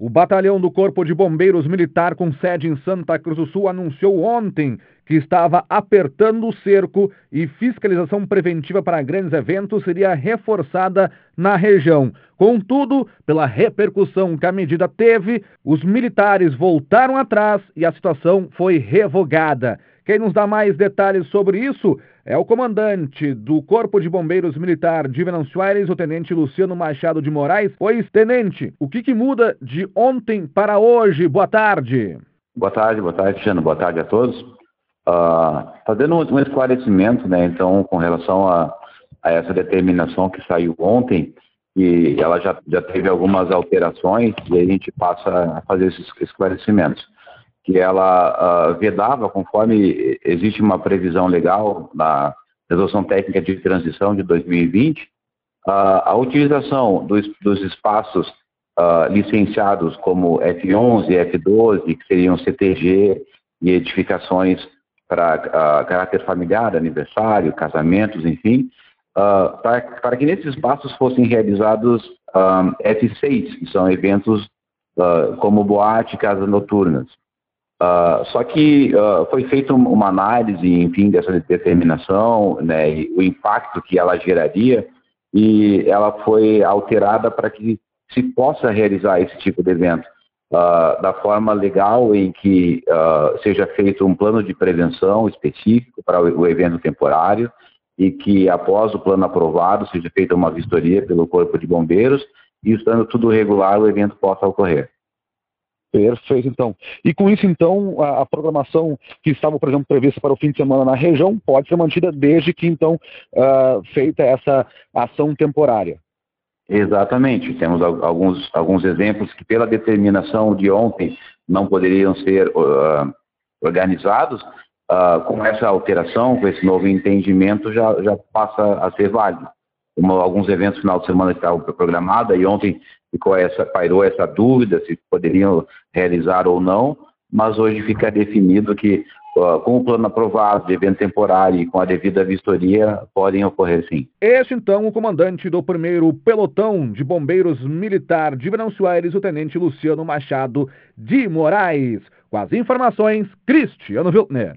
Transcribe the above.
O batalhão do Corpo de Bombeiros Militar, com sede em Santa Cruz do Sul, anunciou ontem que estava apertando o cerco e fiscalização preventiva para grandes eventos seria reforçada na região. Contudo, pela repercussão que a medida teve, os militares voltaram atrás e a situação foi revogada. Quem nos dá mais detalhes sobre isso é o comandante do Corpo de Bombeiros Militar de Venâncio Aires, o tenente Luciano Machado de Moraes. Pois, tenente, o que, que muda de ontem para hoje? Boa tarde. Boa tarde, boa tarde, Cristiano. Boa tarde a todos. Uh, fazendo um esclarecimento, né, então, com relação a, a essa determinação que saiu ontem, e ela já, já teve algumas alterações, e a gente passa a fazer esses esclarecimentos que ela uh, vedava, conforme existe uma previsão legal na Resolução Técnica de Transição de 2020, uh, a utilização dos, dos espaços uh, licenciados como F11 e F12, que seriam CTG e edificações para caráter familiar, aniversário, casamentos, enfim, para, para, que nesses espaços fossem realizados F6, que são eventos como boate casas noturnas. Uh, só que uh, foi feita uma análise, enfim, dessa determinação, né, e o impacto que ela geraria, e ela foi alterada para que se possa realizar esse tipo de evento uh, da forma legal em que seja feito um plano de prevenção específico para o, evento temporário e que após o plano aprovado seja feita uma vistoria pelo Corpo de Bombeiros e estando tudo regular o evento possa ocorrer. Perfeito, então. E com isso, então, a, a, programação que estava, por exemplo, prevista para o fim de semana na região pode ser mantida desde que, então, uh, feita essa ação temporária. Exatamente. Temos alguns, alguns exemplos que, pela determinação de ontem, não poderiam ser uh, organizados. Uh, com essa alteração, com esse novo entendimento, já, já passa a ser válido. Como alguns eventos no final de semana estavam programados, e ontem ficou essa, pairou essa dúvida se poderiam realizar ou não, mas hoje fica definido que com o plano aprovado de evento temporário e com a devida vistoria, podem ocorrer sim. Este então o comandante do primeiro pelotão de bombeiros militar de Venâncio Aires, o tenente Luciano Machado de Moraes. Com as informações, Cristiano Wiltner.